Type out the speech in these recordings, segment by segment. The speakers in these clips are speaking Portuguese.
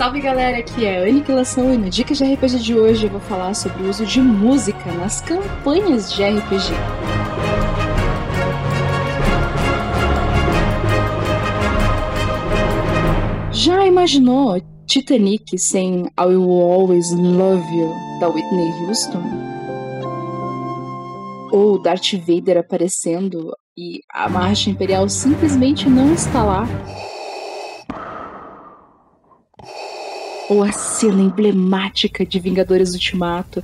Salve galera, aqui é a Aniquilação e no Dicas de RPG de hoje eu vou falar sobre o uso de música nas campanhas de RPG. Já imaginou Titanic sem I Will Always Love You da Whitney Houston? Ou Darth Vader aparecendo e a marcha imperial simplesmente não está lá? Ou a cena emblemática de Vingadores Ultimato,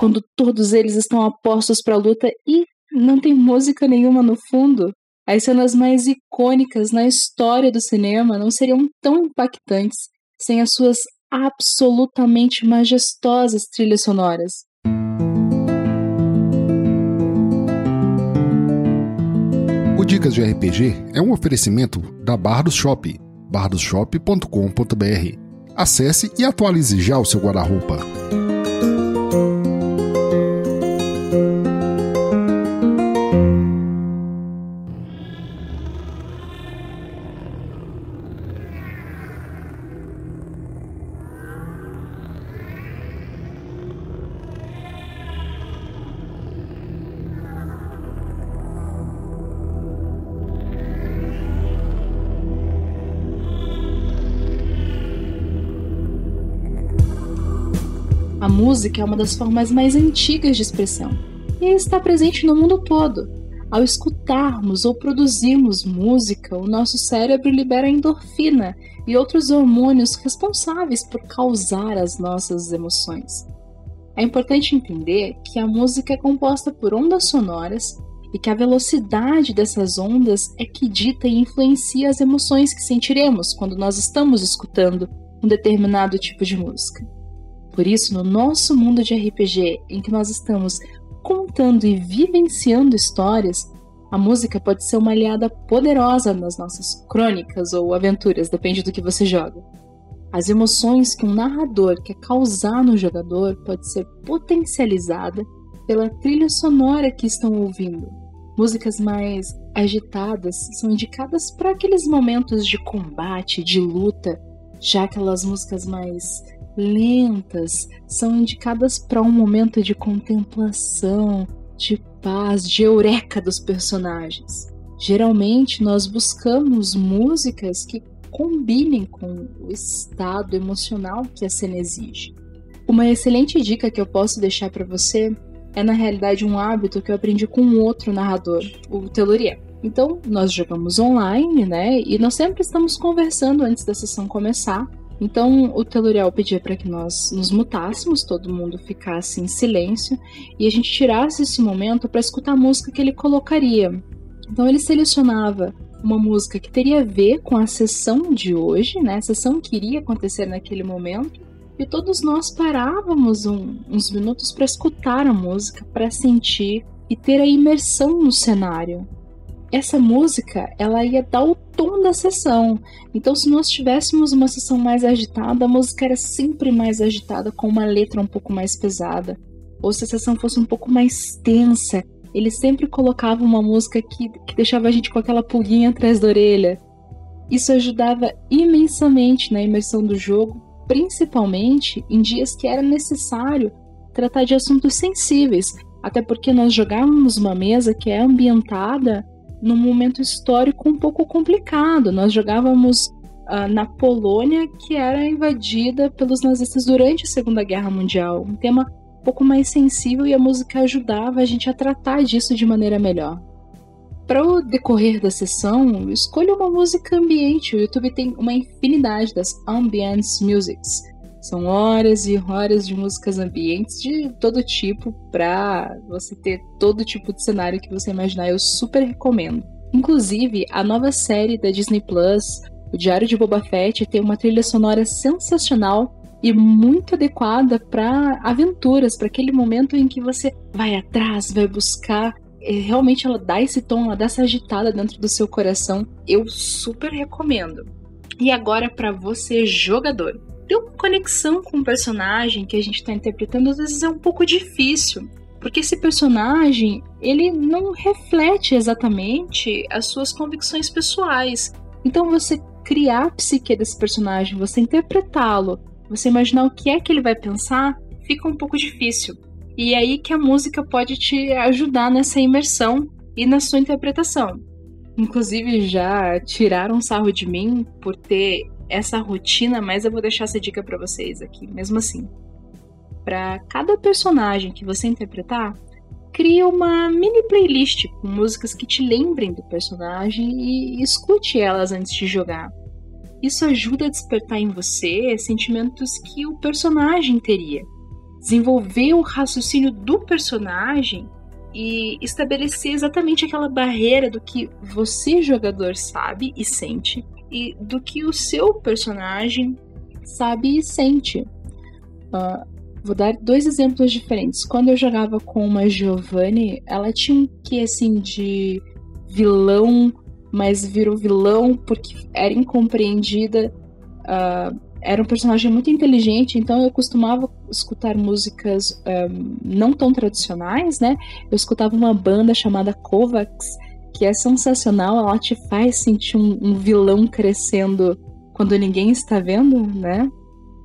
quando todos eles estão apostos para a luta e não tem música nenhuma no fundo? As cenas mais icônicas na história do cinema não seriam tão impactantes sem as suas absolutamente majestosas trilhas sonoras. O Dicas de RPG é um oferecimento da Bardos Shop, bardosshop.com.br. Acesse e atualize já o seu guarda-roupa. A música é uma das formas mais antigas de expressão e está presente no mundo todo. Ao escutarmos ou produzirmos música, o nosso cérebro libera endorfina e outros hormônios responsáveis por causar as nossas emoções. É importante entender que a música é composta por ondas sonoras e que a velocidade dessas ondas é que dita e influencia as emoções que sentiremos quando nós estamos escutando um determinado tipo de música. Por isso, no nosso mundo de RPG, em que nós estamos contando e vivenciando histórias, a música pode ser uma aliada poderosa nas nossas crônicas ou aventuras, depende do que você joga. As emoções que um narrador quer causar no jogador pode ser potencializada pela trilha sonora que estão ouvindo. Músicas mais agitadas são indicadas para aqueles momentos de combate, de luta, já aquelas músicas mais lentas são indicadas para um momento de contemplação, de paz, de eureka dos personagens. Geralmente nós buscamos músicas que combinem com o estado emocional que a cena exige. Uma excelente dica que eu posso deixar para você é na realidade um hábito que eu aprendi com um outro narrador, o Telurier. Então, nós jogamos online, né? E nós sempre estamos conversando antes da sessão começar então o Teluriel pedia para que nós nos mutássemos, todo mundo ficasse em silêncio e a gente tirasse esse momento para escutar a música que ele colocaria. Então ele selecionava uma música que teria a ver com a sessão de hoje, né? A sessão que iria acontecer naquele momento. E todos nós parávamos um, uns minutos para escutar a música, para sentir e ter a imersão no cenário essa música ela ia dar o tom da sessão. Então, se nós tivéssemos uma sessão mais agitada, a música era sempre mais agitada, com uma letra um pouco mais pesada. Ou se a sessão fosse um pouco mais tensa, ele sempre colocava uma música que, que deixava a gente com aquela pulguinha atrás da orelha. Isso ajudava imensamente na imersão do jogo, principalmente em dias que era necessário tratar de assuntos sensíveis, até porque nós jogávamos uma mesa que é ambientada num momento histórico um pouco complicado. Nós jogávamos uh, na Polônia, que era invadida pelos nazistas durante a Segunda Guerra Mundial. Um tema um pouco mais sensível e a música ajudava a gente a tratar disso de maneira melhor. Para o decorrer da sessão, escolha uma música ambiente. O YouTube tem uma infinidade das ambience musics são horas e horas de músicas ambientes de todo tipo para você ter todo tipo de cenário que você imaginar. Eu super recomendo. Inclusive, a nova série da Disney Plus, O Diário de Boba Fett, tem uma trilha sonora sensacional e muito adequada para aventuras, para aquele momento em que você vai atrás, vai buscar. Realmente ela dá esse tom, ela dá essa agitada dentro do seu coração. Eu super recomendo. E agora para você jogador ter uma conexão com o personagem que a gente está interpretando às vezes é um pouco difícil, porque esse personagem ele não reflete exatamente as suas convicções pessoais. Então você criar a psique desse personagem, você interpretá-lo, você imaginar o que é que ele vai pensar, fica um pouco difícil. E é aí que a música pode te ajudar nessa imersão e na sua interpretação. Inclusive já tiraram sarro de mim por ter essa rotina, mas eu vou deixar essa dica para vocês aqui, mesmo assim. Para cada personagem que você interpretar, crie uma mini playlist com músicas que te lembrem do personagem e escute elas antes de jogar. Isso ajuda a despertar em você sentimentos que o personagem teria, desenvolver o raciocínio do personagem e estabelecer exatamente aquela barreira do que você, jogador, sabe e sente e do que o seu personagem sabe e sente. Uh, vou dar dois exemplos diferentes. Quando eu jogava com uma Giovanni, ela tinha um que assim de vilão, mas virou vilão porque era incompreendida. Uh, era um personagem muito inteligente, então eu costumava escutar músicas um, não tão tradicionais, né? Eu escutava uma banda chamada Kovacs, que é sensacional, ela te faz sentir um, um vilão crescendo quando ninguém está vendo, né?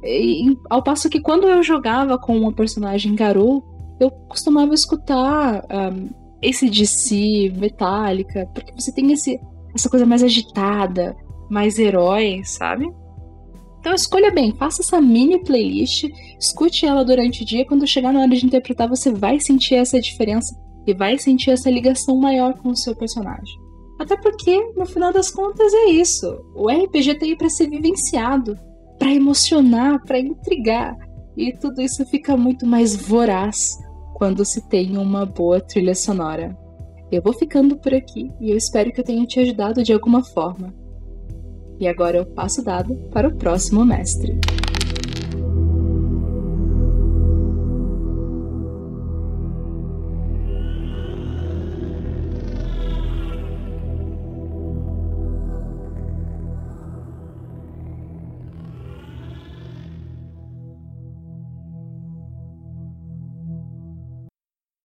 E, ao passo que quando eu jogava com uma personagem Garou, eu costumava escutar um, esse DC, Metallica, porque você tem esse, essa coisa mais agitada, mais herói, sabe? Então escolha bem, faça essa mini playlist, escute ela durante o dia, quando chegar na hora de interpretar, você vai sentir essa diferença e vai sentir essa ligação maior com o seu personagem. Até porque, no final das contas, é isso. O RPG tem para ser vivenciado, para emocionar, para intrigar. E tudo isso fica muito mais voraz quando se tem uma boa trilha sonora. Eu vou ficando por aqui e eu espero que eu tenha te ajudado de alguma forma. E agora eu passo o dado para o próximo mestre.